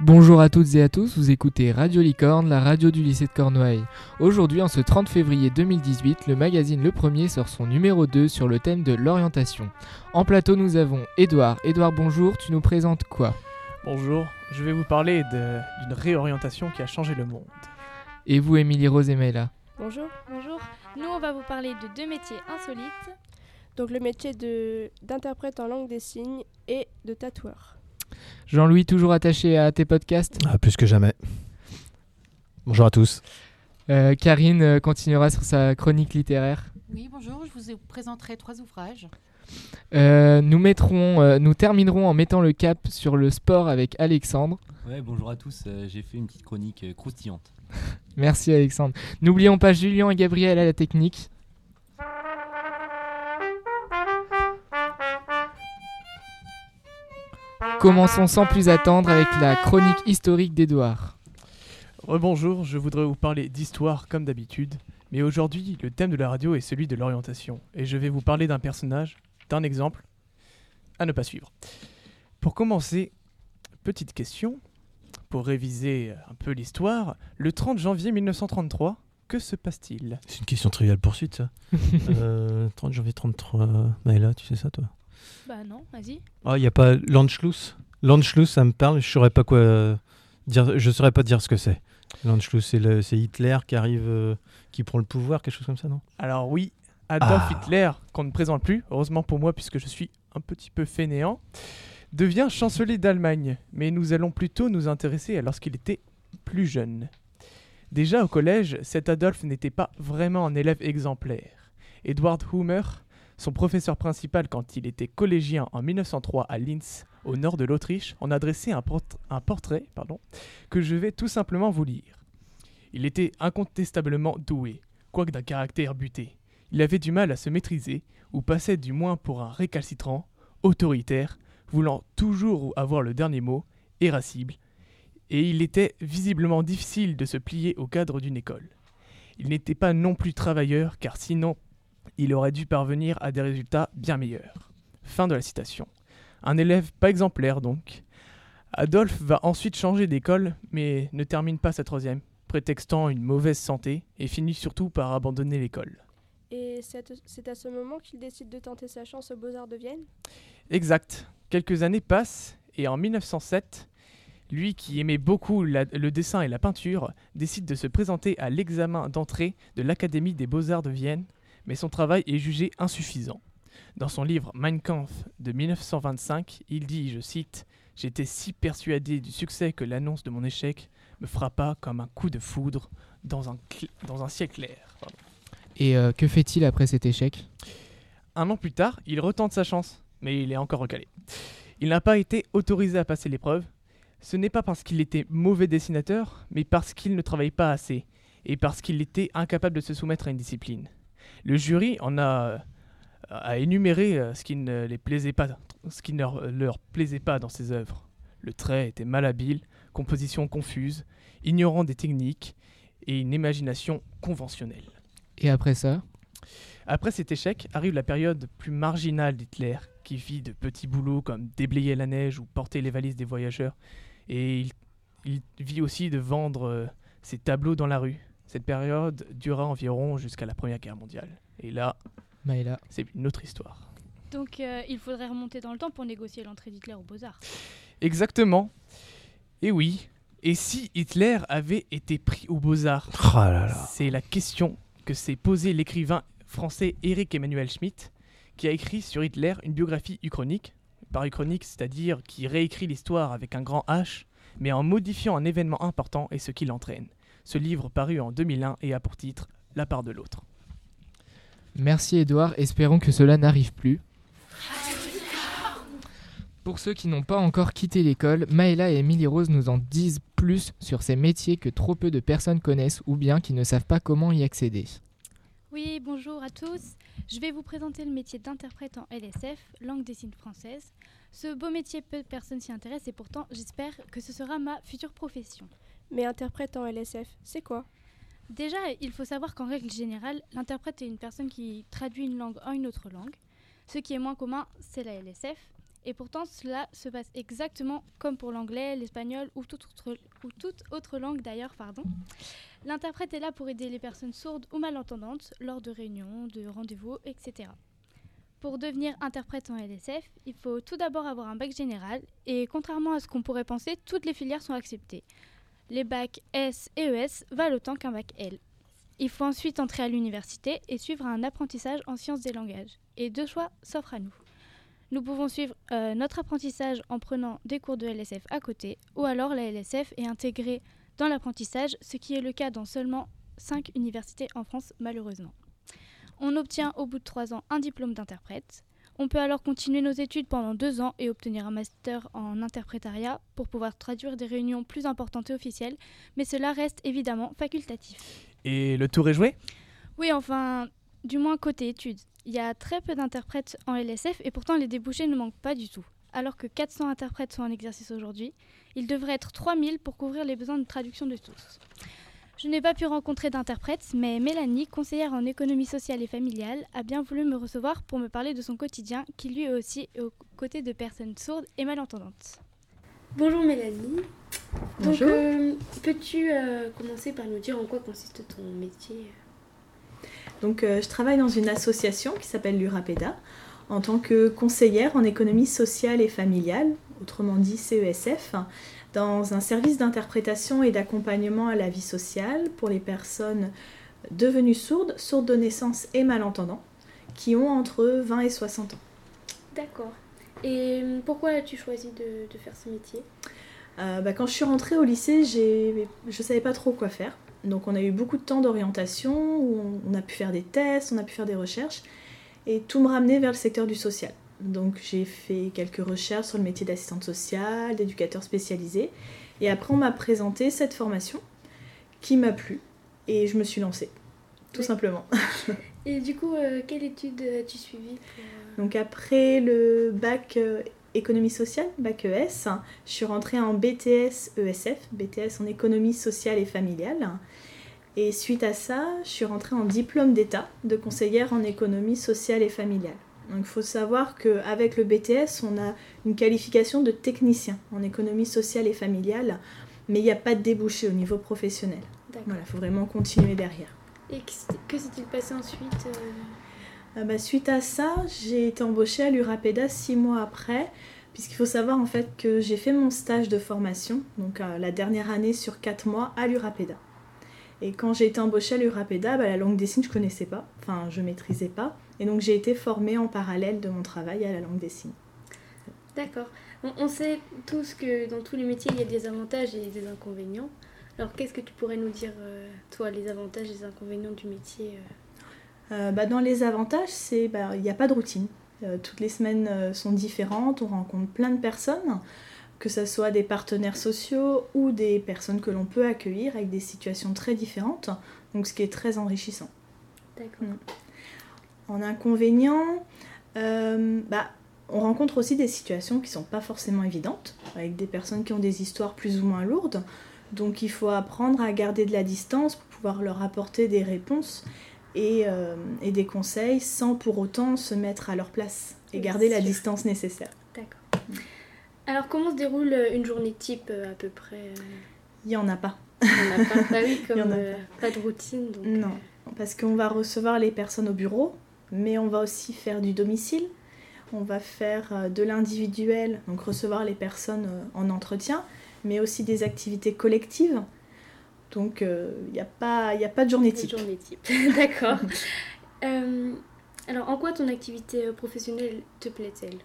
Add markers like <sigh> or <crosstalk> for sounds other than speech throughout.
Bonjour à toutes et à tous, vous écoutez Radio Licorne, la radio du lycée de Cornouailles. Aujourd'hui, en ce 30 février 2018, le magazine Le Premier sort son numéro 2 sur le thème de l'orientation. En plateau, nous avons Édouard. Édouard, bonjour, tu nous présentes quoi? Bonjour, je vais vous parler d'une réorientation qui a changé le monde. Et vous, Émilie Rose et Maëla? Bonjour. Bonjour, nous on va vous parler de deux métiers insolites. Donc le métier de- d'interprète en langue des signes et de tatoueur. Jean-Louis, toujours attaché à tes podcasts? Ah, plus que jamais. Bonjour à tous. Euh, Karine euh, continuera sur sa chronique littéraire. Oui, bonjour, je vous présenterai trois ouvrages. Euh, nous, mettrons, euh, nous terminerons en mettant le cap sur le sport avec Alexandre. Ouais, bonjour à tous. euh, J'ai fait une petite chronique euh, croustillante. <laughs> Merci Alexandre. N'oublions pas Julien et Gabriel à la technique. Commençons sans plus attendre avec la chronique historique d'Edouard. Rebonjour, je voudrais vous parler d'histoire comme d'habitude, mais aujourd'hui le thème de la radio est celui de l'orientation, et je vais vous parler d'un personnage, d'un exemple, à ne pas suivre. Pour commencer, petite question, pour réviser un peu l'histoire, le 30 janvier 1933, que se passe-t-il? C'est une question triviale poursuite, ça. <laughs> euh, 30 janvier 33. Maëla, tu sais ça, toi? Bah non, vas-y. Ah, il n'y a pas Landschluss Landschluss, ça me parle, je saurais pas quoi euh, dire. Je saurais pas dire ce que c'est. Landschluss, c'est le- c'est Hitler qui arrive, euh, qui prend le pouvoir, quelque chose comme ça, non? Alors oui, Adolf Ah. Hitler, qu'on ne présente plus, heureusement pour moi puisque je suis un petit peu fainéant, devient chancelier d'Allemagne, mais nous allons plutôt nous intéresser à lorsqu'il était plus jeune. Déjà au collège, cet Adolf n'était pas vraiment un élève exemplaire. Edward Humer, son professeur principal quand il était collégien en 1903 à Linz, au nord de l'Autriche, en a dressé un, un portrait pardon, que je vais tout simplement vous lire. Il était incontestablement doué, quoique d'un caractère buté. Il avait du mal à se maîtriser, ou passait du moins pour un récalcitrant, autoritaire, voulant toujours avoir le dernier mot, irascible, et il était visiblement difficile de se plier au cadre d'une école. Il n'était pas non plus travailleur, car sinon il aurait dû parvenir à des résultats bien meilleurs. Fin de la citation. Un élève pas exemplaire donc. Adolphe va ensuite changer d'école, mais ne termine pas sa troisième, prétextant une mauvaise santé, et finit surtout par abandonner l'école. Et c'est à ce moment qu'il décide de tenter sa chance aux Beaux-Arts de Vienne? Exact. Quelques années passent et en 1907, lui qui aimait beaucoup la- le dessin et la peinture décide de se présenter à l'examen d'entrée de l'Académie des beaux-arts de Vienne, mais son travail est jugé insuffisant. Dans son livre Mein Kampf de 1925, il dit, je cite, J'étais si persuadé du succès que l'annonce de mon échec me frappa comme un coup de foudre dans un, dans un ciel clair. Pardon. Et euh, que fait-il après cet échec? Un an plus tard, il retente sa chance, mais il est encore recalé. Il n'a pas été autorisé à passer l'épreuve. Ce n'est pas parce qu'il était mauvais dessinateur, mais parce qu'il ne travaillait pas assez, et parce qu'il était incapable de se soumettre à une discipline. Le jury en a, a énuméré euh, ce qui ne les plaisait pas, ce qui ne leur, leur plaisait pas dans ses œuvres. Le trait était malhabile, composition confuse, ignorant des techniques et une imagination conventionnelle. Et après ça? Après cet échec arrive la période plus marginale d'Hitler, qui vit de petits boulots comme déblayer la neige ou porter les valises des voyageurs. Et il, il vit aussi de vendre euh, ses tableaux dans la rue. Cette période dura environ jusqu'à la Première Guerre mondiale. Et là, c'est une autre histoire. Donc euh, il faudrait remonter dans le temps pour négocier l'entrée d'Hitler aux Beaux-Arts. Exactement. Et oui. Et si Hitler avait été pris aux beaux-arts? Oh là là. C'est la question que s'est posée l'écrivain français Éric Emmanuel Schmitt, qui a écrit sur Hitler une biographie uchronique. Par uchronique, c'est-à-dire qui réécrit l'histoire avec un grand H, mais en modifiant un événement important et ce qui l'entraîne. Ce livre paru en 2001 et a pour titre La part de l'autre. Merci Edouard, espérons que cela n'arrive plus. Pour ceux qui n'ont pas encore quitté l'école, Maëla et Émilie Rose nous en disent plus sur ces métiers que trop peu de personnes connaissent ou bien qui ne savent pas comment y accéder. Oui, bonjour à tous. Je vais vous présenter le métier d'interprète en LSF, langue des signes française. Ce beau métier, peu de personnes s'y intéressent et pourtant j'espère que ce sera ma future profession. Mais interprète en LSF, c'est quoi? Déjà, il faut savoir qu'en règle générale, l'interprète est une personne qui traduit une langue en une autre langue. Ce qui est moins commun, c'est la LSF. Et pourtant, cela se passe exactement comme pour l'anglais, l'espagnol ou toute autre, langue d'ailleurs. L'interprète est là pour aider les personnes sourdes ou malentendantes lors de réunions, de rendez-vous, etc. Pour devenir interprète en LSF, il faut tout d'abord avoir un bac général et contrairement à ce qu'on pourrait penser, toutes les filières sont acceptées. Les bacs S et ES valent autant qu'un bac L. Il faut ensuite entrer à l'université et suivre un apprentissage en sciences des langages. Et deux choix s'offrent à nous. Nous pouvons suivre euh, notre apprentissage en prenant des cours de LSF à côté, ou alors la LSF est intégrée dans l'apprentissage, ce qui est le cas dans seulement 5 universités en France malheureusement. On obtient au bout de 3 ans un diplôme d'interprète. On peut alors continuer nos études pendant 2 ans et obtenir un master en interprétariat pour pouvoir traduire des réunions plus importantes et officielles, mais cela reste évidemment facultatif. Et le tour est joué? Oui, enfin, du moins côté études. Il y a très peu d'interprètes en LSF et pourtant les débouchés ne manquent pas du tout. Alors que 400 interprètes sont en exercice aujourd'hui, il devrait être 3000 pour couvrir les besoins de traduction de tous. Je n'ai pas pu rencontrer d'interprète, mais Mélanie, conseillère en économie sociale et familiale, a bien voulu me recevoir pour me parler de son quotidien, qui lui aussi est aux côtés de personnes sourdes et malentendantes. Bonjour Mélanie. Bonjour. Donc, euh, peux-tu euh, commencer par nous dire en quoi consiste ton métier? Donc, euh, je travaille dans une association qui s'appelle l'URAPEDA en tant que conseillère en économie sociale et familiale, autrement dit CESF, dans un service d'interprétation et d'accompagnement à la vie sociale pour les personnes devenues sourdes, sourdes de naissance et malentendants, qui ont entre 20 et 60 ans. D'accord. Et pourquoi as-tu choisi de, de faire ce métier? Euh, bah, quand je suis rentrée au lycée, je ne savais pas trop quoi faire. Donc on a eu beaucoup de temps d'orientation, où on, on a pu faire des tests, on a pu faire des recherches, et tout me ramenait vers le secteur du social. Donc j'ai fait quelques recherches sur le métier d'assistante sociale, d'éducateur spécialisé, et après on m'a présenté cette formation qui m'a plu, et je me suis lancée, tout Oui.lement. <laughs> Et du coup, euh, quelle étude as-tu suivi pour, euh, Donc après le bac euh, économie sociale, bac ES, je suis rentrée en BTS ESF, BTS en économie sociale et familiale. Et suite à ça, je suis rentrée en diplôme d'état de conseillère en économie sociale et familiale. Donc il faut savoir qu'avec le BTS, on a une qualification de technicien en économie sociale et familiale, mais il n'y a pas de débouché au niveau professionnel. Voilà, il faut vraiment continuer derrière. Et que s'est- que s'est-il passé ensuite euh, Ah bah, suite à ça, j'ai été embauchée à l'Urapeda six mois après, puisqu'il faut savoir en fait que j'ai fait mon stage de formation, donc euh, la dernière année sur quatre mois à l'Urapeda. Et quand j'ai été embauchée à l'Urapeda, bah, la langue des signes je connaissais pas, enfin je maîtrisais pas, et donc j'ai été formée en parallèle de mon travail à la langue des signes. D'accord. On, on sait tous que dans tous les métiers, il y a des avantages et des inconvénients. Alors, qu'est-ce que tu pourrais nous dire, euh, toi, les avantages et les inconvénients du métier euh Euh, bah, dans les avantages, c'est bah, il n'y a pas de routine. Euh, toutes les semaines sont différentes, on rencontre plein de personnes, que ce soit des partenaires sociaux ou des personnes que l'on peut accueillir avec des situations très différentes, donc ce qui est très enrichissant. D'accord. En inconvénient, euh, bah, on rencontre aussi des situations qui ne sont pas forcément évidentes, avec des personnes qui ont des histoires plus ou moins lourdes, donc il faut apprendre à garder de la distance pour pouvoir leur apporter des réponses et, euh, et des conseils sans pour autant se mettre à leur place et garder la distance nécessaire. D'accord. Alors, comment se déroule euh, une journée type à peu près Il n'y en a pas. On n'a pas, bah oui, <laughs> Il y comme en a euh, pas de routine. Donc, Non, parce qu'on va recevoir les personnes au bureau, mais on va aussi faire du domicile. On va faire euh, de l'individuel, donc recevoir les personnes euh, en entretien, mais aussi des activités collectives. Donc il n'y a, pas- y a pas de journée type. journée type. <laughs> D'accord. Euh, alors, en quoi ton activité euh, professionnelle te plaît-elle?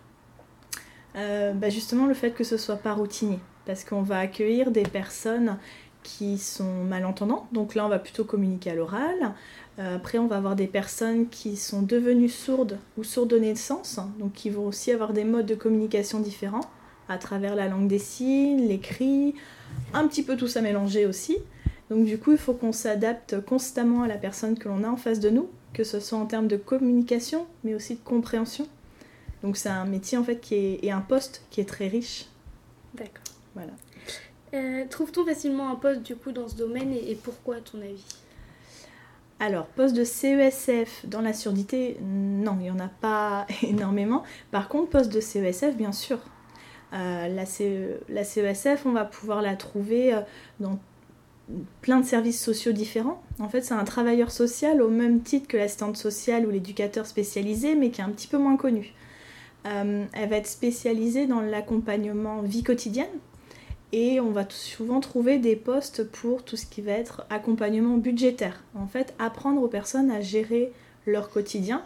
Euh, bah, justement le fait que ce soit pas routinier parce qu'on va accueillir des personnes qui sont malentendantes donc là on va plutôt communiquer à l'oral Euh, après on va avoir des personnes qui sont devenues sourdes ou sourdes de naissance donc qui vont aussi avoir des modes de communication différents à travers la langue des signes, les cris, un petit peu tout ça mélangé aussi donc du coup il faut qu'on s'adapte constamment à la personne que l'on a en face de nous que ce soit en termes de communication mais aussi de compréhension donc c'est un métier en fait qui est et un poste qui est très riche. D'accord. Voilà. Euh, Trouve-t-on facilement un poste du coup dans ce domaine et, et pourquoi à ton avis? Alors, poste de CESF dans la surdité, non, il n'y en a pas <laughs> énormément. Par contre, poste de CESF, bien sûr. Euh, la, CE la, CESF, on va pouvoir la trouver euh, dans plein de services sociaux différents. En fait, c'est un travailleur social au même titre que l'assistante sociale ou l'éducateur spécialisé, mais qui est un petit peu moins connu. Euh, elle va être spécialisée dans l'accompagnement vie quotidienne, et on va souvent trouver des postes pour tout ce qui va être accompagnement budgétaire. En fait, apprendre aux personnes à gérer leur quotidien.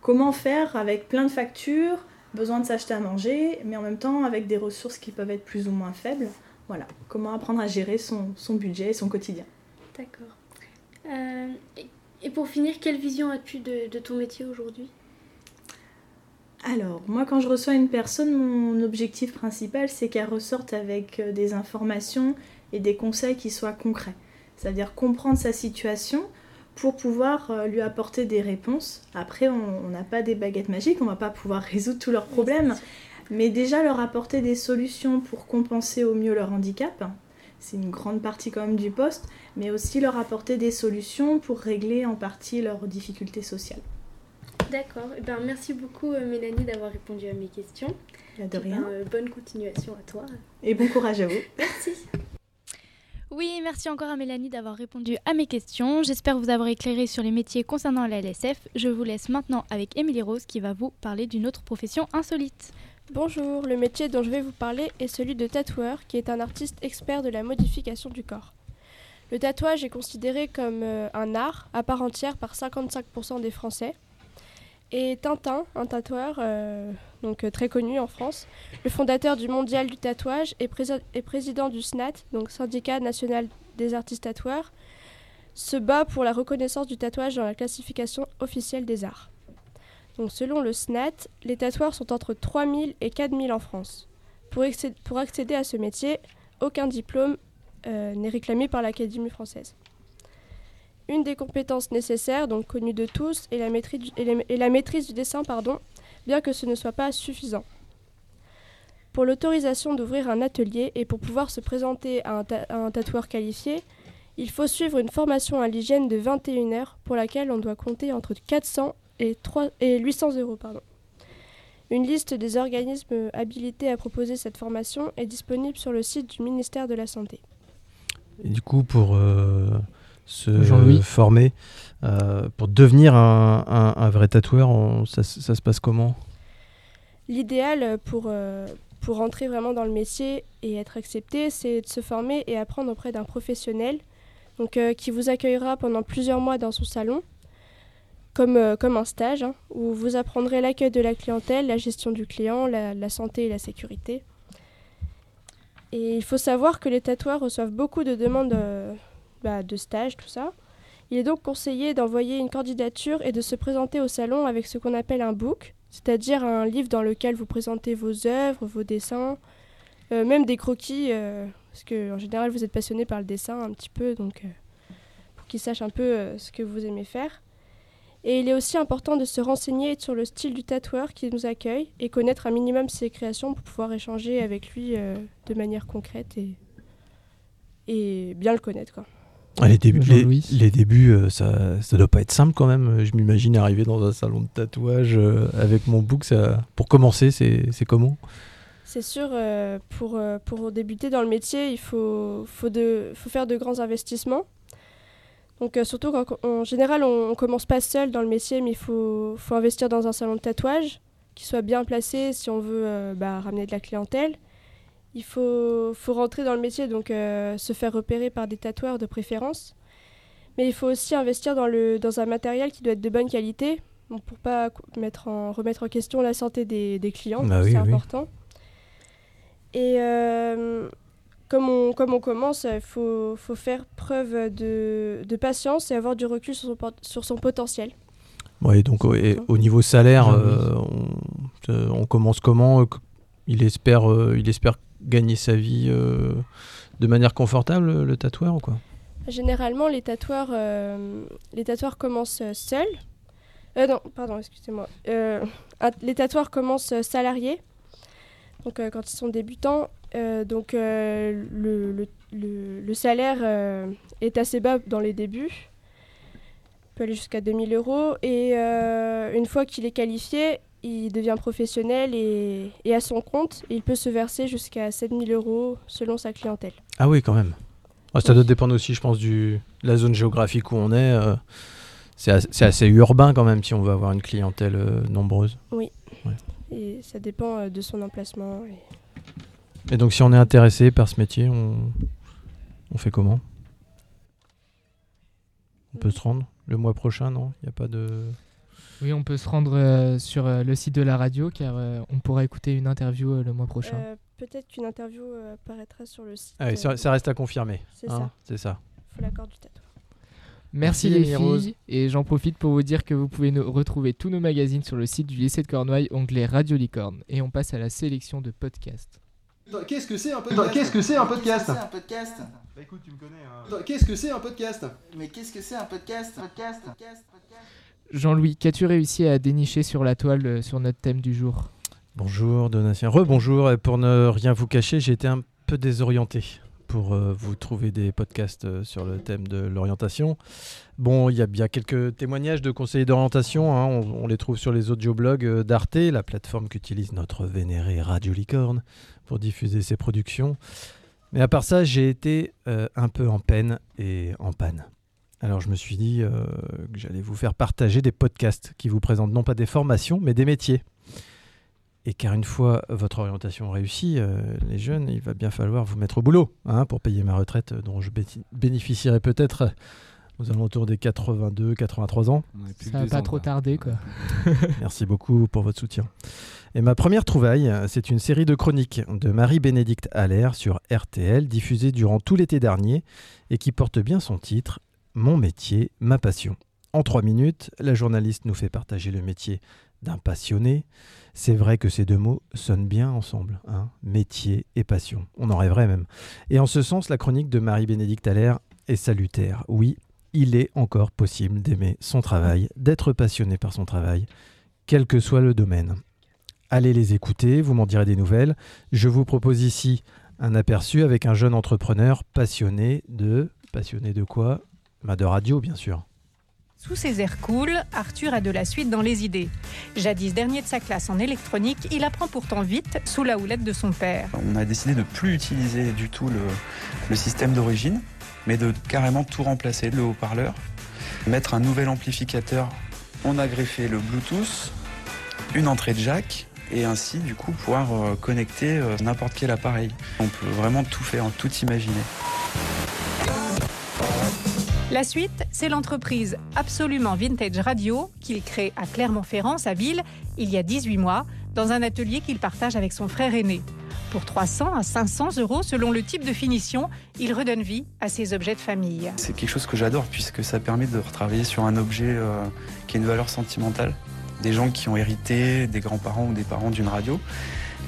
Comment faire avec plein de factures, besoin de s'acheter à manger, mais en même temps avec des ressources qui peuvent être plus ou moins faibles. Voilà, comment apprendre à gérer son, budget et son quotidien. D'accord. Euh, et pour finir, quelle vision as-tu de ton métier aujourd'hui? Alors, moi, quand je reçois une personne, mon objectif principal, c'est qu'elle ressorte avec euh, des informations et des conseils qui soient concrets. C'est-à-dire comprendre sa situation pour pouvoir euh, lui apporter des réponses. Après, on n'a pas des baguettes magiques, on ne va pas pouvoir <laughs> résoudre tous leurs problèmes, mais déjà leur apporter des solutions pour compenser au mieux leur handicap. C'est une grande partie quand même du poste, mais aussi leur apporter des solutions pour régler en partie leurs difficultés sociales. D'accord. Eh ben, merci beaucoup euh, Mélanie d'avoir répondu à mes questions. De rien. Ben, euh, bonne continuation à toi. Et bon courage à vous. <laughs> merci. Oui, merci encore à Mélanie d'avoir répondu à mes questions. J'espère vous avoir éclairé sur les métiers concernant la LSF. Je vous laisse maintenant avec Émilie Rose qui va vous parler d'une autre profession insolite. Bonjour, le métier dont je vais vous parler est celui de tatoueur, qui est un artiste expert de la modification du corps. Le tatouage est considéré comme euh, un art à part entière par 55% des Français. Et Tintin, un tatoueur euh, donc euh, très connu en France, le fondateur du Mondial du tatouage et, président du SNAT, donc syndicat national des artistes tatoueurs, se bat pour la reconnaissance du tatouage dans la classification officielle des arts. Donc selon le SNAT, les tatoueurs sont entre 3000 et 4000 en France. Pour, accéder à ce métier, aucun diplôme euh, n'est réclamé par l'Académie française. Une des compétences nécessaires, donc connues de tous, est la maîtrise du, dessin, pardon, bien que ce ne soit pas suffisant. Pour l'autorisation d'ouvrir un atelier et pour pouvoir se présenter à un, tatoueur qualifié, il faut suivre une formation à l'hygiène de 21 heures pour laquelle on doit compter entre 400 et, 3, et 800 euros. Pardon. Une liste des organismes habilités à proposer cette formation est disponible sur le site du ministère de la Santé. Du coup, pour euh, se former. Euh, pour devenir un, vrai tatoueur, ça, se passe comment? L'idéal pour, euh, pour entrer vraiment dans le métier et être accepté, c'est de se former et apprendre auprès d'un professionnel donc, euh, qui vous accueillera pendant plusieurs mois dans son salon, comme, comme un stage, hein, où vous apprendrez l'accueil de la clientèle, la gestion du client, la, la santé et la sécurité. Et il faut savoir que les tatoueurs reçoivent beaucoup de demandes bah, de stage, tout ça. Il est donc conseillé d'envoyer une candidature et de se présenter au salon avec ce qu'on appelle un book, c'est-à-dire un livre dans lequel vous présentez vos œuvres, vos dessins, euh, même des croquis, euh, parce que en général vous êtes passionné par le dessin un petit peu, donc euh, pour qu'ils sachent un peu ce que vous aimez faire. Et il est aussi important de se renseigner sur le style du tatoueur qui nous accueille et connaître un minimum ses créations pour pouvoir échanger avec lui de manière concrète et, et bien le connaître. Quoi. Ah, les, débuts, les, débuts, euh, ça, ça doit pas être simple quand même. Je m'imagine arriver dans un salon de tatouage euh, avec mon book. Ça... Pour commencer, c'est comment? C'est sûr, euh, pour, pour débuter dans le métier, il faut, faut, de, faut faire de grands investissements. Donc surtout quand en général on, ne commence pas seul dans le métier, mais il faut, faut investir dans un salon de tatouage qui soit bien placé si on veut bah, ramener de la clientèle il faut, faut rentrer dans le métier, donc euh, se faire repérer par des tatoueurs de préférence. Mais il faut aussi investir dans, le, dans un matériel qui doit être de bonne qualité, pour pour pas mettre en, remettre en question la santé des, des clients, bah c'est important. Et euh, comme, on, comme on commence, il faut, faut, faire preuve de, de, patience et avoir du recul sur son, sur son potentiel. Oui, donc au niveau salaire, ah euh, on, on, commence comment il espère, il espère gagner sa vie euh, de manière confortable, le tatoueur ou quoi? Généralement, les tatoueurs, euh, les tatoueurs commencent seuls. Euh, non, pardon, excusez-moi. les tatoueurs commencent salariés, donc quand ils sont débutants. donc le, le, le, salaire est assez bas dans les débuts. peut aller jusqu'à 2000 euros. Et euh, une fois qu'il est qualifié, il devient professionnel et, et à son compte, il peut se verser jusqu'à 7000 euros selon sa clientèle. Ah oui, quand même. Ah, ça doit dépendre aussi, je pense, du, de la zone géographique où on est. euh, c'est as- c'est assez urbain quand même si on veut avoir une clientèle euh, nombreuse. Et ça dépend euh, de son emplacement. et- Et donc si on est intéressé par ce métier, on, on fait comment? On peut se rendre? Le mois prochain, non? Il n'y a pas de... Oui, on peut se rendre euh, sur euh, le site de la radio car euh, on pourra écouter une interview euh, le mois prochain. Euh, Peut-être qu'une interview euh, apparaîtra sur le site. Ah oui, ça, euh, ça reste à confirmer. C'est hein, ça. C'est ça. faut l'accord du tatoueur. Merci, Merci, les filles. Rose. Et j'en profite pour vous dire que vous pouvez nous retrouver tous nos magazines sur le site du lycée de Cornouailles, onglet Radio Licorne. Et on passe à la sélection de podcasts. Qu'est-ce que c'est un podcast Qu'est-ce que c'est un podcast un podcast Bah écoute, tu me connais. hein. Qu'est-ce que c'est un podcast Mais qu'est-ce que c'est un podcast Podcast Podcast Jean-Louis, qu'as-tu réussi à dénicher sur la toile euh, sur notre thème du jour? Bonjour Donatien. Rebonjour. Et pour ne rien vous cacher, j'ai été un peu désorienté pour euh, vous trouver des podcasts euh, sur le thème de l'orientation. Bon, il y a bien quelques témoignages de conseillers d'orientation. hein. On, les trouve sur les audioblogs euh, d'Arte, la plateforme qu'utilise notre vénéré Radio Licorne pour diffuser ses productions. Mais à part ça, j'ai été euh, un peu en peine et en panne. Alors je me suis dit euh, que j'allais vous faire partager des podcasts qui vous présentent non pas des formations, mais des métiers. Et car une fois votre orientation réussie, euh, les jeunes, il va bien falloir vous mettre au boulot hein, pour payer ma retraite euh, dont je bé- bénéficierai peut-être aux alentours des 82, 83 ans. Ça va pas trop tarder, quoi. <laughs> Merci beaucoup pour votre soutien. Et ma première trouvaille, c'est une série de chroniques de Marie-Bénédicte Allaire sur RTL, diffusée durant tout l'été dernier et qui porte bien son titre Mon métier, ma passion. En trois minutes, la journaliste nous fait partager le métier d'un passionné. C'est vrai que ces deux mots sonnent bien ensemble, hein, métier et passion. On en rêverait même. Et en ce sens, la chronique de Marie-Bénédicte Allaire est salutaire. Oui, il est encore possible d'aimer son travail, d'être passionné par son travail, quel que soit le domaine. Allez les écouter, vous m'en direz des nouvelles. Je vous propose ici un aperçu avec un jeune entrepreneur passionné de... Passionné de quoi? Bah, De radio, bien sûr. Sous ses airs cool, Arthur a de la suite dans les idées. Jadis dernier de sa classe en électronique, il apprend pourtant vite sous la houlette de son père. On a décidé de plus utiliser du tout le, le système d'origine, mais de carrément tout remplacer, le haut-parleur, mettre un nouvel amplificateur. On a greffé le Bluetooth, une entrée de jack, et ainsi du coup pouvoir euh, connecter euh, n'importe quel appareil. On peut vraiment tout faire, tout imaginer. La suite, c'est l'entreprise Absolument Vintage Radio qu'il crée à Clermont-Ferrand, sa ville, il y a 18 mois, dans un atelier qu'il partage avec son frère aîné. Pour 300 à 500 euros selon le type de finition, il redonne vie à ses objets de famille. C'est quelque chose que j'adore puisque ça permet de retravailler sur un objet euh, qui a une valeur sentimentale. Des gens qui ont hérité des grands-parents ou des parents d'une radio,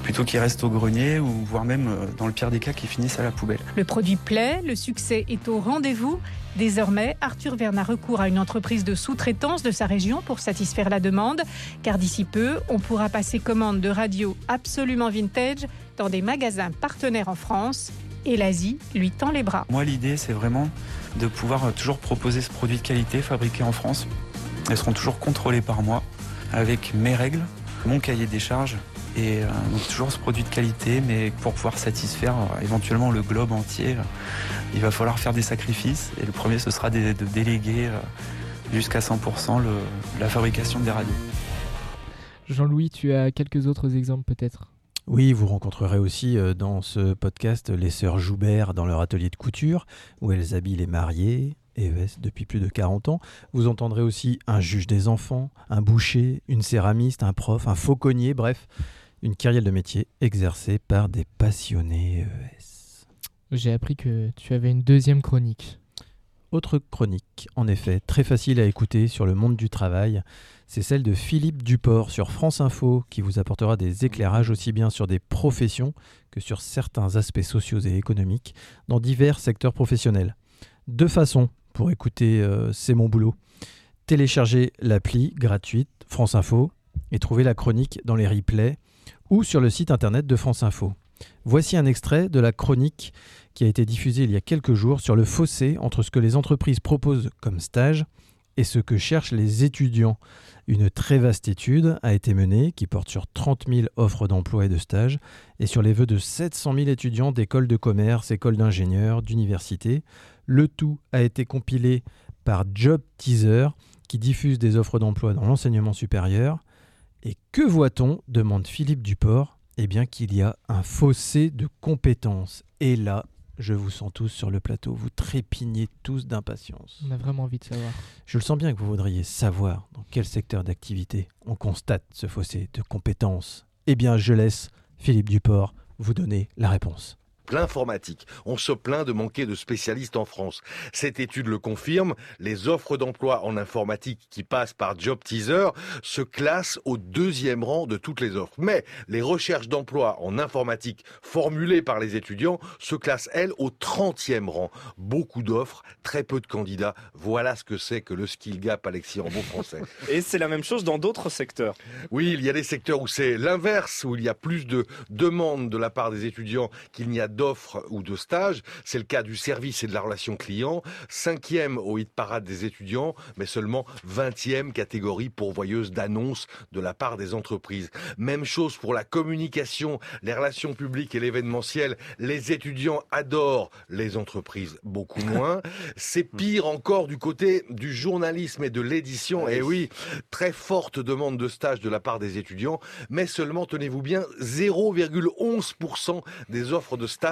plutôt qu'ils restent au grenier ou voire même, euh, dans le pire des cas, qui finissent à la poubelle. Le produit plaît, le succès est au rendez-vous. Désormais, Arthur Verne a recours à une entreprise de sous-traitance de sa région pour satisfaire la demande, car d'ici peu, on pourra passer commande de radio absolument vintage dans des magasins partenaires en France, et l'Asie lui tend les bras. Moi, l'idée, c'est vraiment de pouvoir euh, toujours proposer ce produit de qualité fabriqué en France. Elles seront toujours contrôlées par moi, avec mes règles, mon cahier des charges, et euh, donc toujours ce produit de qualité, mais pour pouvoir satisfaire euh, éventuellement le globe entier, euh, il va falloir faire des sacrifices. Et le premier, ce sera de déléguer euh, jusqu'à 100% le- la fabrication des radios. Jean-Louis, tu as quelques autres exemples peut-être? Oui, vous rencontrerez aussi dans ce podcast les sœurs Joubert dans leur atelier de couture, où elles habillent les mariés, EES depuis plus de 40 ans. Vous entendrez aussi un juge des enfants, un boucher, une céramiste, un prof, un fauconnier, bref, une carrière de métier exercée par des passionnés EES. J'ai appris que tu avais une deuxième chronique. Autre chronique, en effet, très facile à écouter sur le monde du travail, c'est celle de Philippe Duport sur France Info qui vous apportera des éclairages aussi bien sur des professions que sur certains aspects sociaux et économiques dans divers secteurs professionnels. Deux façons pour écouter euh, C'est mon boulot. Téléchargez l'appli gratuite France Info et trouvez la chronique dans les replays ou sur le site internet de France Info. Voici un extrait de la chronique qui a été diffusée il y a quelques jours sur le fossé entre ce que les entreprises proposent comme stage et ce que cherchent les étudiants. Une très vaste étude a été menée qui porte sur 30 000 offres d'emploi et de stage et sur les vœux de 700 000 étudiants d'écoles de commerce, écoles d'ingénieurs, d'universités. Le tout a été compilé par Job Teaser qui diffuse des offres d'emploi dans l'enseignement supérieur. Et que voit-on demande Philippe Duport. Eh bien qu'il y a un fossé de compétences. Et là, je vous sens tous sur le plateau, vous trépignez tous d'impatience. On a vraiment envie de savoir. Je le sens bien que vous voudriez savoir dans quel secteur d'activité on constate ce fossé de compétences. Eh bien, je laisse Philippe Duport vous donner la réponse l'informatique. On se plaint de manquer de spécialistes en France. Cette étude le confirme, les offres d'emploi en informatique qui passent par Job Teaser se classent au deuxième rang de toutes les offres. Mais les recherches d'emploi en informatique formulées par les étudiants se classent, elles, au 30e rang. Beaucoup d'offres, très peu de candidats. Voilà ce que c'est que le skill gap, Alexis, en bon français. <laughs> Et c'est la même chose dans d'autres secteurs. Oui, il y a des secteurs où c'est l'inverse, où il y a plus de demandes de la part des étudiants qu'il n'y a d'offres ou de stages. C'est le cas du service et de la relation client. Cinquième au hit parade des étudiants, mais seulement vingtième catégorie pourvoyeuse d'annonces de la part des entreprises. Même chose pour la communication, les relations publiques et l'événementiel. Les étudiants adorent les entreprises, beaucoup <laughs> moins. C'est pire encore du côté du journalisme et de l'édition. Et oui, très forte demande de stage de la part des étudiants, mais seulement, tenez-vous bien, 0,11% des offres de stage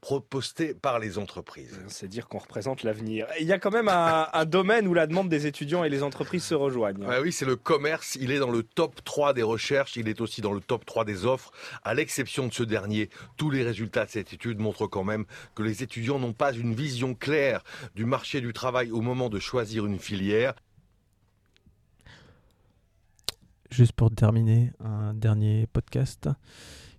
proposés par les entreprises. C'est dire qu'on représente l'avenir. Il y a quand même <laughs> un, domaine où la demande des étudiants et les entreprises se rejoignent. oui, c'est le commerce. Il est dans le top 3 des recherches. Il est aussi dans le top 3 des offres. À l'exception de ce dernier, tous les résultats de cette étude montrent quand même que les étudiants n'ont pas une vision claire du marché du travail au moment de choisir une filière. Juste pour terminer, un dernier podcast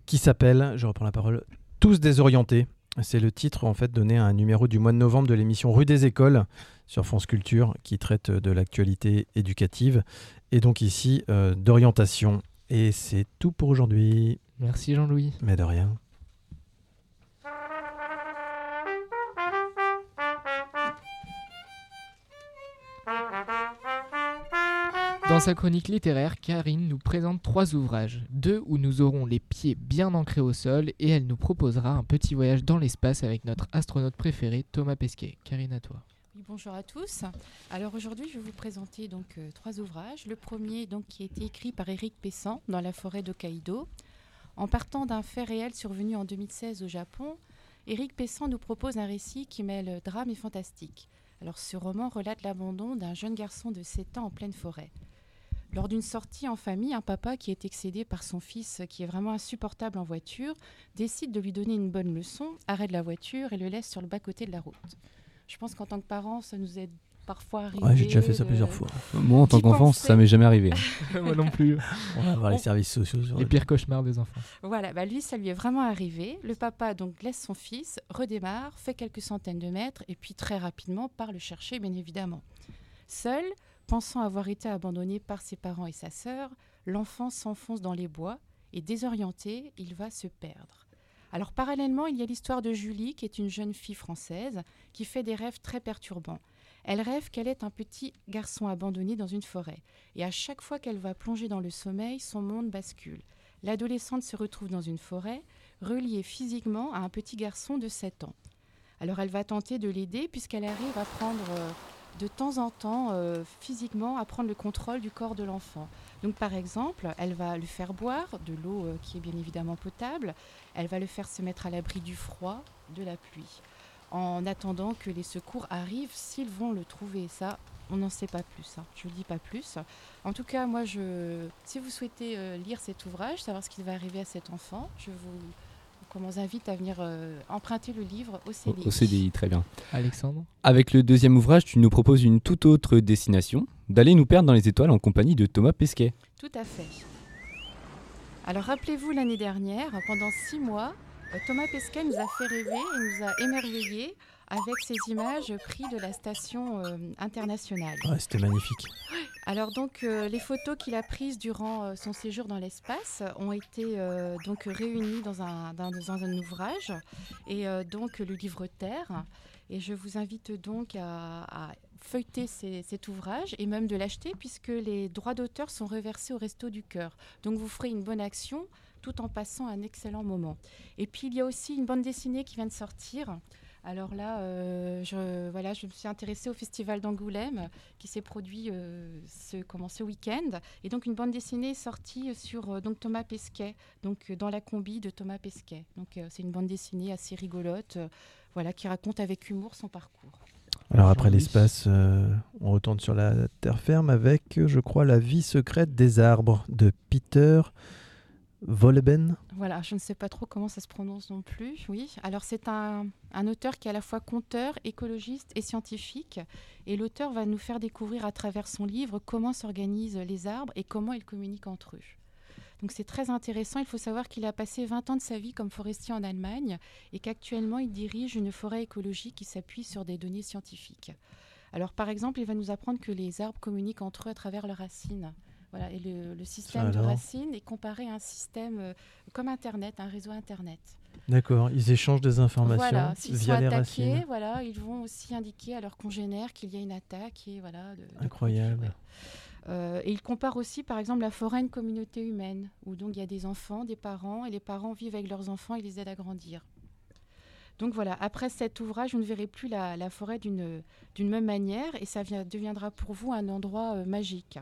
qui s'appelle, je reprends la parole, tous désorientés. C'est le titre en fait donné à un numéro du mois de novembre de l'émission Rue des écoles sur France Culture qui traite de l'actualité éducative et donc ici euh, d'orientation. Et c'est tout pour aujourd'hui. Merci Jean-Louis. Mais de rien. Dans sa chronique littéraire, Karine nous présente trois ouvrages, deux où nous aurons les pieds bien ancrés au sol et elle nous proposera un petit voyage dans l'espace avec notre astronaute préféré Thomas Pesquet. Karine, à toi. Bonjour à tous. Alors aujourd'hui, je vais vous présenter donc euh, trois ouvrages. Le premier donc qui a été écrit par Éric Pessan dans la forêt d'Hokkaido. En partant d'un fait réel survenu en 2016 au Japon, Éric Pessan nous propose un récit qui mêle drame et fantastique. Alors ce roman relate l'abandon d'un jeune garçon de 7 ans en pleine forêt. Lors d'une sortie en famille, un papa qui est excédé par son fils, qui est vraiment insupportable en voiture, décide de lui donner une bonne leçon, arrête la voiture et le laisse sur le bas-côté de la route. Je pense qu'en tant que parent, ça nous aide parfois arrivé. Ouais, j'ai déjà fait ça plusieurs fois. Moi, en tant qu'enfant, ça m'est jamais arrivé. <laughs> Moi non plus. On va voir les services sociaux. les pires cauchemars des enfants. Voilà, bah lui, ça lui est vraiment arrivé. Le papa donc laisse son fils, redémarre, fait quelques centaines de mètres et puis très rapidement part le chercher, bien évidemment. Seul, Pensant avoir été abandonné par ses parents et sa sœur, l'enfant s'enfonce dans les bois et désorienté, il va se perdre. Alors parallèlement, il y a l'histoire de Julie, qui est une jeune fille française, qui fait des rêves très perturbants. Elle rêve qu'elle est un petit garçon abandonné dans une forêt, et à chaque fois qu'elle va plonger dans le sommeil, son monde bascule. L'adolescente se retrouve dans une forêt, reliée physiquement à un petit garçon de 7 ans. Alors elle va tenter de l'aider puisqu'elle arrive à prendre euh, de temps en temps euh, physiquement à prendre le contrôle du corps de l'enfant. Donc par exemple, elle va le faire boire de l'eau euh, qui est bien évidemment potable, elle va le faire se mettre à l'abri du froid, de la pluie, en attendant que les secours arrivent s'ils vont le trouver. Ça, on n'en sait pas plus, hein. je ne dis pas plus. En tout cas, moi, je, si vous souhaitez euh, lire cet ouvrage, savoir ce qui va arriver à cet enfant, je vous on vous invite à venir euh, emprunter le livre au CDI. Au CDI, très bien. Alexandre Avec le deuxième ouvrage, tu nous proposes une toute autre destination, d'aller nous perdre dans les étoiles en compagnie de Thomas Pesquet. Tout à fait. Alors rappelez-vous l'année dernière, pendant six mois, euh, Thomas Pesquet nous a fait rêver et nous a émerveillés avec ces images prises de la station euh, internationale. C'était magnifique. Alors donc euh, les photos qu'il a prises durant euh, son séjour dans l'espace ont été donc réunies dans un, dans, un ouvrage et donc le livre Terre. Et je vous invite donc à, feuilleter ces- cet ouvrage et même de l'acheter puisque les droits d'auteur sont reversés au Resto du Cœur. Donc vous ferez une bonne action tout en passant un excellent moment. Et puis il y a aussi une bande dessinée qui vient de sortir. Alors là, euh, je, voilà, je me suis intéressée au Festival d'Angoulême qui s'est produit euh, ce, comment, ce week-end. Et donc une bande dessinée est sortie sur euh, donc Thomas Pesquet, donc dans la combi de Thomas Pesquet. Donc euh, c'est une bande dessinée assez rigolote, euh, voilà, qui raconte avec humour son parcours. Alors après l'espace, euh, on retourne sur la terre ferme avec, je crois, La vie secrète des arbres de Peter Voilà, je ne sais pas trop comment ça se prononce non plus. Oui, alors c'est un, un auteur qui est à la fois conteur, écologiste et scientifique. Et l'auteur va nous faire découvrir à travers son livre comment s'organisent les arbres et comment ils communiquent entre eux. Donc c'est très intéressant. Il faut savoir qu'il a passé 20 ans de sa vie comme forestier en Allemagne et qu'actuellement il dirige une forêt écologique qui s'appuie sur des données scientifiques. Alors par exemple, il va nous apprendre que les arbres communiquent entre eux à travers leurs racines. Voilà, et le, le système de racines est comparé à un système euh, comme Internet, un réseau Internet. D'accord, ils échangent des informations Voilà, s'ils sont via les attaqués, racines. voilà, ils vont aussi indiquer à leurs congénères qu'il y a une attaque et voilà. de- de Incroyable. euh, et il compare aussi, par exemple, la forêt à une communauté humaine, où donc il y a des enfants, des parents, et les parents vivent avec leurs enfants et les aident à grandir. Donc voilà, après cet ouvrage, vous ne verrez plus la, la forêt d'une d'une même manière, et ça vient- deviendra pour vous un endroit euh, magique.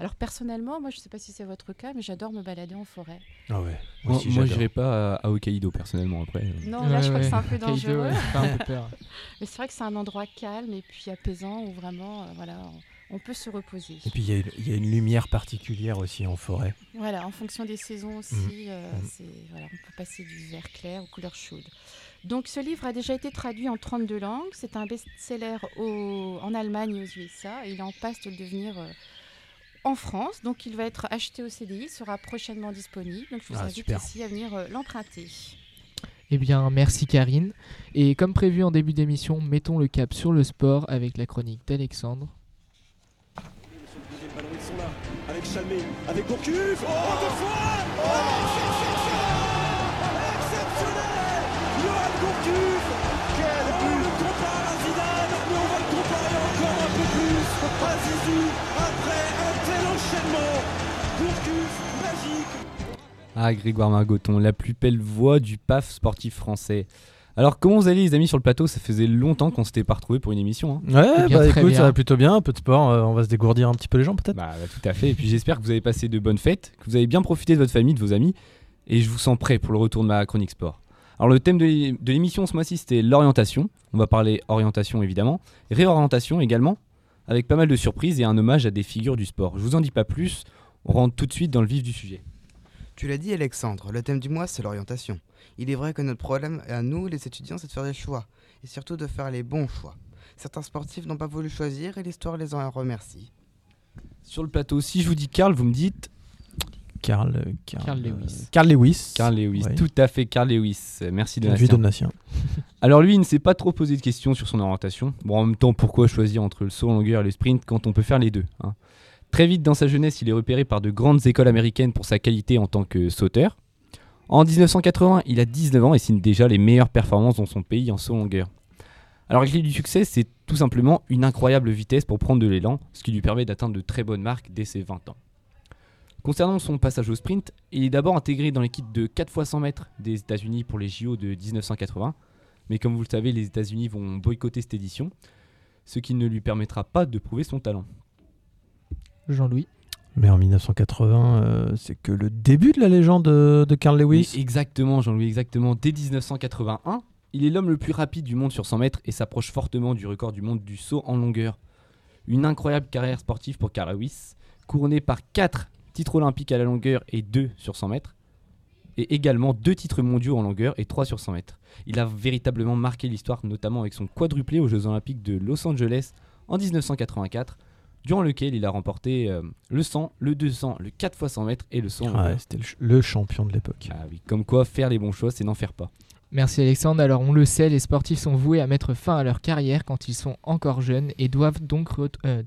Alors personnellement, moi je ne sais pas si c'est votre cas, mais j'adore me balader en forêt. Ah ouais. Moi, aussi, moi j'irai pas à, à Hokkaido personnellement après. Non, là je crois que c'est un peu dangereux. ouais, ça fait un peu peur. <laughs> mais c'est vrai que c'est un endroit calme et puis apaisant où vraiment, euh, voilà, on, on peut se reposer. Et puis il y a une- il y, a une lumière particulière aussi en forêt. Voilà, en fonction des saisons aussi, Mhm. euh, c'est- voilà, on peut passer du vert clair aux couleurs chaudes. Donc ce livre a déjà été traduit en 32 langues. C'est un best-seller au- en Allemagne et aux USA. Et il est en passe de le devenir euh, en France. Donc il va être acheté au CDI, il sera prochainement disponible. Donc je vous Ah, invite super. ici à venir euh, l'emprunter. Eh bien, merci Karine. Et comme prévu en début d'émission, mettons le cap sur le sport avec la chronique d'Alexandre. Avec Chalmé, avec Gourcuff. Oh, deux fois Oh Exceptionnel Johan Gourcuff Quel but On le compare à Zidane, mais on va le comparer encore un peu plus à Zizou Gourcuff, magique Ah, Grégoire Margoton, la plus belle voix du PAF sportif français. Alors, comment vous allez, les amis, sur le plateau? Ça faisait longtemps qu'on s'était pas retrouvés pour une émission. hein. Ouais, bah écoute, ça va plutôt bien. Un peu de sport, euh, on va se dégourdir un petit peu les gens peut-être? Bah, bah, tout à fait. Et puis j'espère que vous avez passé de bonnes fêtes, que vous avez bien profité de votre famille, de vos amis. Et je vous sens prêt pour le retour de ma chronique sport. Alors le thème de l'émission ce mois-ci c'était l'orientation. On va parler orientation évidemment, réorientation également, avec pas mal de surprises et un hommage à des figures du sport. Je vous en dis pas plus, on rentre tout de suite dans le vif du sujet. Tu l'as dit Alexandre, le thème du mois c'est l'orientation. Il est vrai que notre problème à nous, les étudiants, c'est de faire des choix, et surtout de faire les bons choix. Certains sportifs n'ont pas voulu choisir et l'histoire les en remercie. Sur le plateau, si je vous dis Karl, vous me dites Carl, euh, Carl, Carl euh, Lewis. Carl Lewis. Carl Lewis, Ouais. tout à fait, Carl Lewis. Euh, Merci Donatien. Donatien. <laughs> Alors lui, il ne s'est pas trop posé de questions sur son orientation. Bon, en même temps, pourquoi choisir entre le saut en longueur et le sprint quand on peut faire les deux hein? Très vite dans sa jeunesse, il est repéré par de grandes écoles américaines pour sa qualité en tant que sauteur. En 1980, il a 19 ans et signe déjà les meilleures performances dans son pays en saut en longueur. Alors la clé du succès, c'est tout simplement une incroyable vitesse pour prendre de l'élan, ce qui lui permet d'atteindre de très bonnes marques dès ses 20 ans. Concernant son passage au sprint, il est d'abord intégré dans l'équipe de 4 x 100 mètres des États-Unis pour les JO de 1980. Mais comme vous le savez, les États-Unis vont boycotter cette édition, ce qui ne lui permettra pas de prouver son talent. Jean-Louis. Mais en 1980, euh, c'est que le début de la légende de, Carl Lewis. Exactement, Jean-Louis, exactement. Dès 1981, il est l'homme le plus rapide du monde sur 100 mètres et s'approche fortement du record du monde du saut en longueur. Une incroyable carrière sportive pour Carl Lewis, couronnée par 4 titres olympiques à la longueur et 2 sur 100 mètres, et également 2 titres mondiaux en longueur et 3 sur 100 mètres. Il a véritablement marqué l'histoire, notamment avec son quadruplé aux Jeux olympiques de Los Angeles en 1984, durant lequel il a remporté euh, le 100, le 200, le 4 x 100 mètres et le 100 en Ouais, c'était le, ch- le champion de l'époque. Ah oui, comme quoi faire les bons choix, c'est n'en faire pas. Merci Alexandre. Alors on le sait, les sportifs sont voués à mettre fin à leur carrière quand ils sont encore jeunes et doivent donc, euh, euh,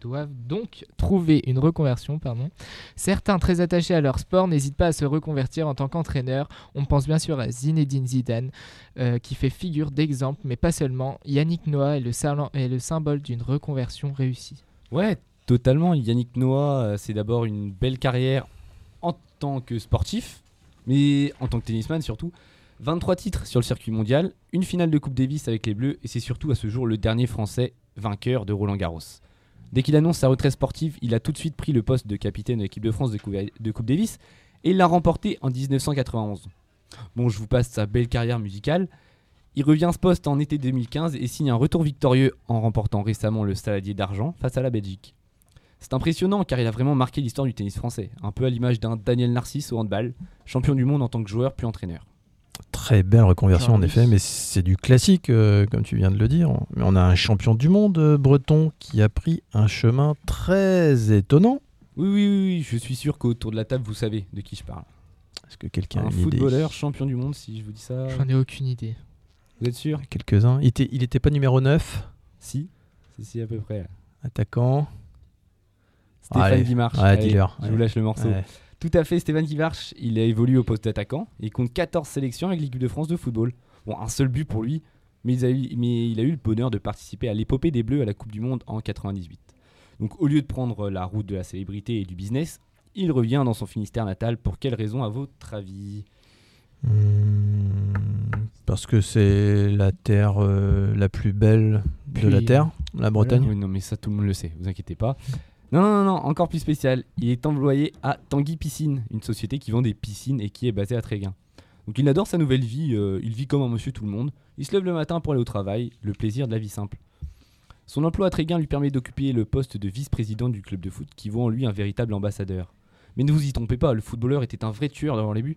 doivent donc trouver une reconversion. Pardon. Certains très attachés à leur sport n'hésitent pas à se reconvertir en tant qu'entraîneur. On pense bien sûr à Zinedine Zidane euh, qui fait figure d'exemple, mais pas seulement. Yannick Noah est le, est le symbole d'une reconversion réussie. Ouais, totalement. Yannick Noah, c'est d'abord une belle carrière en tant que sportif, mais en tant que tennisman surtout. 23 titres sur le circuit mondial, une finale de Coupe Davis avec les Bleus et c'est surtout à ce jour le dernier Français vainqueur de Roland Garros. Dès qu'il annonce sa retraite sportive, il a tout de suite pris le poste de capitaine de l'équipe de France de Coupe, Davis et l'a remporté en 1991. Bon, je vous passe sa belle carrière musicale. Il revient à ce poste en été 2015 et signe un retour victorieux en remportant récemment le Saladier d'argent face à la Belgique. C'est impressionnant car il a vraiment marqué l'histoire du tennis français, un peu à l'image d'un Daniel Narcisse au handball, champion du monde en tant que joueur puis entraîneur. Très belle reconversion en effet, mais c'est du classique, euh, comme tu viens de le dire. Mais on a un champion du monde euh, breton qui a pris un chemin très étonnant. Oui, oui, oui, je suis sûr qu'autour de la table, vous savez de qui je parle. Est-ce que quelqu'un a un une footballeur champion du monde, si je vous dis ça J'en ai aucune idée. Vous êtes sûr? Quelques-uns. Il était, il était pas numéro 9 Si, si, si, à peu près. Attaquant. Stéphane Guimard. je vous lâche le morceau. Tout à fait, Stéphane Guivarch, il a évolué au poste d'attaquant. Il compte 14 sélections avec l'équipe de France de football. Bon, un seul but pour lui, mais il a eu, mais il a eu le bonheur de participer à l'épopée des Bleus à la Coupe du Monde en 98. Donc au lieu de prendre la route de la célébrité et du business, il revient dans son Finistère natal. Pour quelle raison à votre avis? Hmm, Parce que c'est la terre euh, la plus belle de la terre, la Bretagne. non mais ça tout le monde le sait, vous inquiétez pas. Non, non, non, encore plus spécial. Il est employé à Tanguy Piscine, une société qui vend des piscines et qui est basée à Tréguin. Donc il adore sa nouvelle vie, euh, il vit comme un monsieur tout le monde. Il se lève le matin pour aller au travail, le plaisir de la vie simple. Son emploi à Tréguin lui permet d'occuper le poste de vice-président du club de foot, qui voit en lui un véritable ambassadeur. Mais ne vous y trompez pas, le footballeur était un vrai tueur devant les buts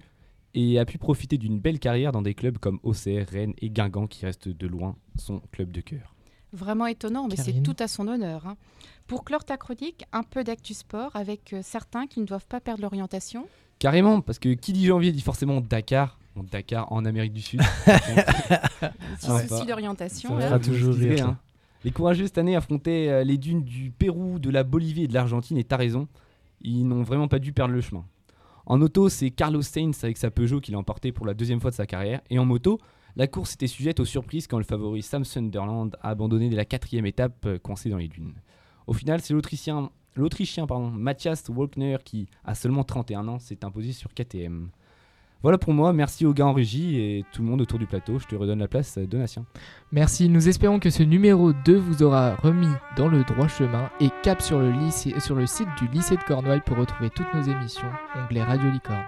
et a pu profiter d'une belle carrière dans des clubs comme Auxerre, Rennes et Guingamp, qui reste de loin son club de cœur. Vraiment étonnant, mais c'est tout à son honneur. Hein. Pour clore ta chronique, un peu d'actu sport avec euh, certains qui ne doivent pas perdre l'orientation. Carrément, parce que qui dit janvier dit forcément Dakar. Dakar en Amérique du Sud. <laughs> <laughs> C'est aussi l'orientation. Ça toujours hein. Les courageux cette année affrontaient euh, les dunes du Pérou, de la Bolivie et de l'Argentine, et t'as raison, ils n'ont vraiment pas dû perdre le chemin. En auto, c'est Carlos Sainz avec sa Peugeot qui l'a emporté pour la deuxième fois de sa carrière, et en moto, la course était sujette aux surprises quand le favori Sam Sunderland a abandonné dès la quatrième étape euh, coincé dans les dunes. Au final, c'est l'Autrichien, l'Autrichien Matthias Walkner qui, a seulement 31 ans, s'est imposé sur KTM. Voilà pour moi, merci aux gars en régie et tout le monde autour du plateau. Je te redonne la place, Donatien. Merci, nous espérons que ce numéro 2 vous aura remis dans le droit chemin et cap sur le, sur le site du lycée de Cornouailles pour retrouver toutes nos émissions, onglet Radio Licorne.